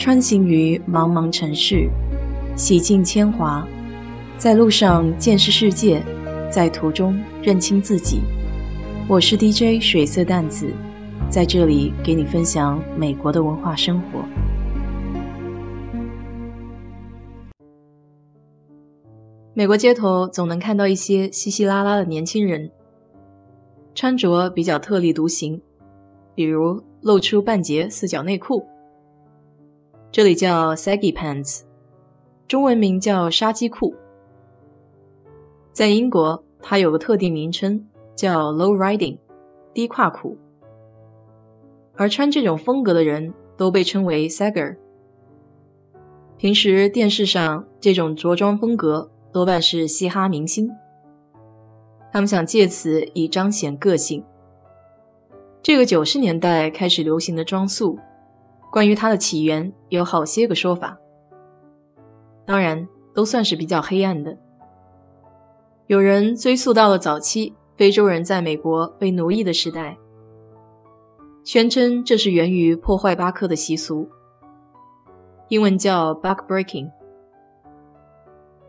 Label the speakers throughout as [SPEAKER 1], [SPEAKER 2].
[SPEAKER 1] 穿行于茫茫城市，洗尽铅华，在路上见识世界，在途中认清自己。我是 DJ 水色淡子，在这里给你分享美国的文化生活。美国街头总能看到一些稀稀拉拉的年轻人，穿着比较特立独行，比如露出半截四角内裤。这里叫 saggy pants，中文名叫杀鸡裤。在英国，它有个特定名称叫 low riding，低胯裤。而穿这种风格的人都被称为 sagger。平时电视上这种着装风格多半是嘻哈明星，他们想借此以彰显个性。这个九十年代开始流行的装束。关于它的起源有好些个说法，当然都算是比较黑暗的。有人追溯到了早期非洲人在美国被奴役的时代，宣称这是源于破坏巴克的习俗，英文叫 “buck breaking”。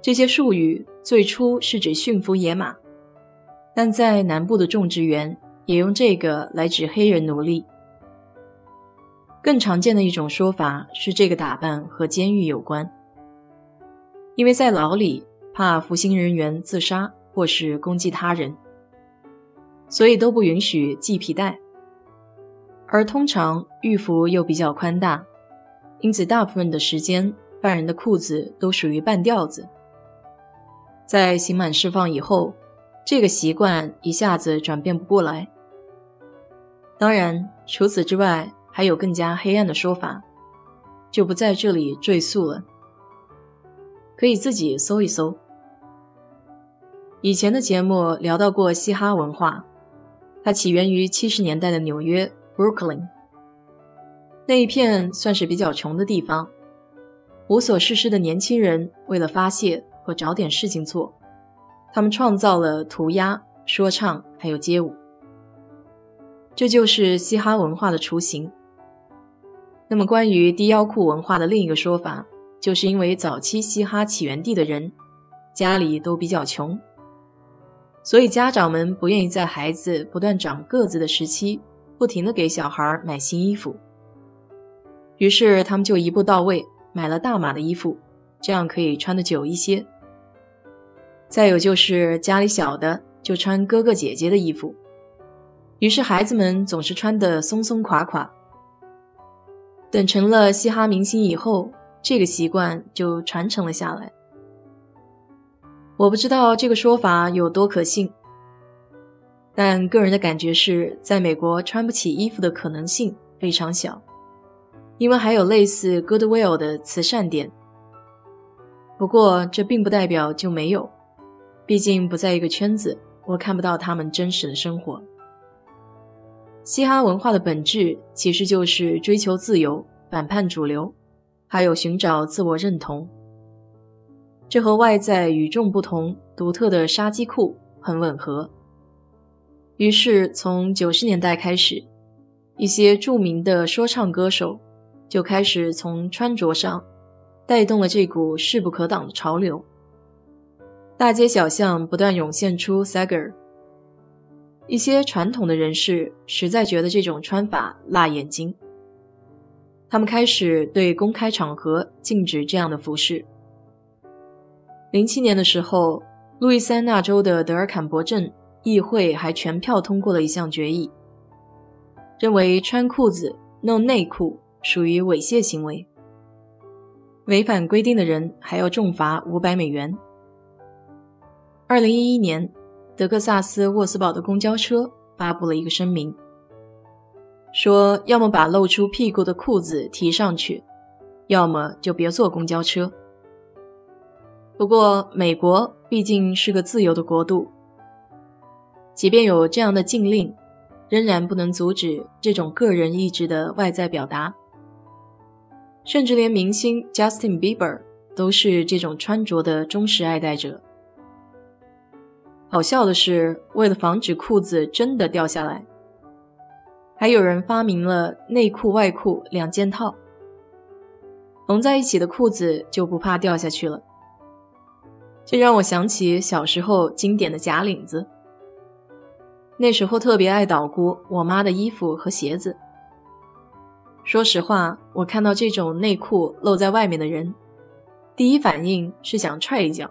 [SPEAKER 1] 这些术语最初是指驯服野马，但在南部的种植园也用这个来指黑人奴隶。更常见的一种说法是，这个打扮和监狱有关，因为在牢里怕服刑人员自杀或是攻击他人，所以都不允许系皮带。而通常狱服又比较宽大，因此大部分的时间犯人的裤子都属于半吊子。在刑满释放以后，这个习惯一下子转变不过来。当然，除此之外。还有更加黑暗的说法，就不在这里赘述了，可以自己搜一搜。以前的节目聊到过嘻哈文化，它起源于七十年代的纽约 （Brooklyn） 那一片，算是比较穷的地方。无所事事的年轻人为了发泄和找点事情做，他们创造了涂鸦、说唱还有街舞，这就是嘻哈文化的雏形。那么，关于低腰裤文化的另一个说法，就是因为早期嘻哈起源地的人家里都比较穷，所以家长们不愿意在孩子不断长个子的时期，不停的给小孩买新衣服，于是他们就一步到位买了大码的衣服，这样可以穿得久一些。再有就是家里小的就穿哥哥姐姐的衣服，于是孩子们总是穿得松松垮垮。等成了嘻哈明星以后，这个习惯就传承了下来。我不知道这个说法有多可信，但个人的感觉是，在美国穿不起衣服的可能性非常小，因为还有类似 Goodwill 的慈善店。不过这并不代表就没有，毕竟不在一个圈子，我看不到他们真实的生活。嘻哈文化的本质其实就是追求自由、反叛主流，还有寻找自我认同。这和外在与众不同、独特的杀鸡裤很吻合。于是，从九十年代开始，一些著名的说唱歌手就开始从穿着上带动了这股势不可挡的潮流。大街小巷不断涌现出 Sagger。一些传统的人士实在觉得这种穿法辣眼睛，他们开始对公开场合禁止这样的服饰。零七年的时候，路易斯安那州的德尔坎伯镇议会还全票通过了一项决议，认为穿裤子、弄内裤属于猥亵行为，违反规定的人还要重罚五百美元。二零一一年。德克萨斯沃斯堡的公交车发布了一个声明，说要么把露出屁股的裤子提上去，要么就别坐公交车。不过，美国毕竟是个自由的国度，即便有这样的禁令，仍然不能阻止这种个人意志的外在表达。甚至连明星 Justin Bieber 都是这种穿着的忠实爱戴者。好笑的是，为了防止裤子真的掉下来，还有人发明了内裤外裤两件套。
[SPEAKER 2] 缝在一起的裤子就不怕掉下去了。这让我想起小时候经典的假领子。那时候特别爱捣鼓我妈的衣服和鞋子。说实话，我看到这种内裤露在外面的人，第一反应是想踹一脚。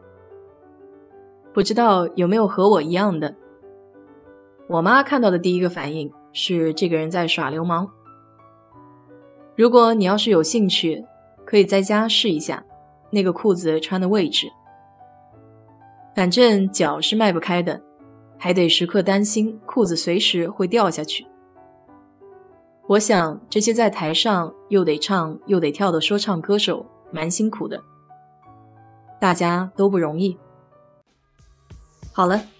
[SPEAKER 2] 不知道有没有和我一样的？我妈看到的第一个反应是这个人在耍流氓。如果你要是有兴趣，可以在家试一下那个裤子穿的位置。反正脚是迈不开的。还得时刻担心裤子随时会掉下去。我想这些在台上又得唱又得跳的说唱歌手蛮辛苦的，大家都不容易。好了。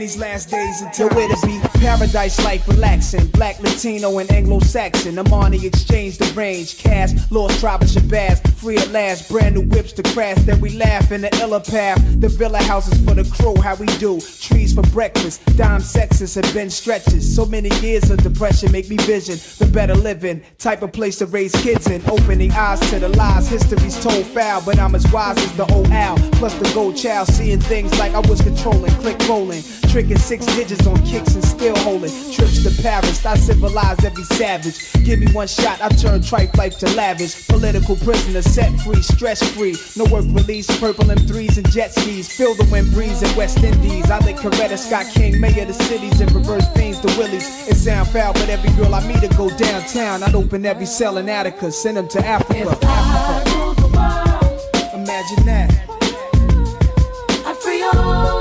[SPEAKER 2] These last days until where to be. Paradise life relaxing black latino and anglo-saxon. The exchange the range cash lost tribe of shabazz. Free at last brand new whips to crash then we laugh in the illa path the villa houses for the crew how we do. Trees for breakfast dime sexes have been stretches. So many years of depression make me vision the better living. Type of place to raise kids in. Opening eyes to the lies. History's told foul but i'm as wise as the old owl. Plus the gold child seeing things like i was controlling click rolling tricking six digits on kicks and still holding trips to Paris. I civilized every savage. Give me one shot, I turn tripe life to lavish. Political prisoner, set free, stress free. No work release, purple M3s and jet skis. Feel the wind breeze in West Indies. I think Coretta Scott King, mayor of the cities, and reverse things to Willies. It sound foul, but every girl I meet to go downtown. I'd open every cell in Attica, send them to Africa. Africa. Imagine that. I free all.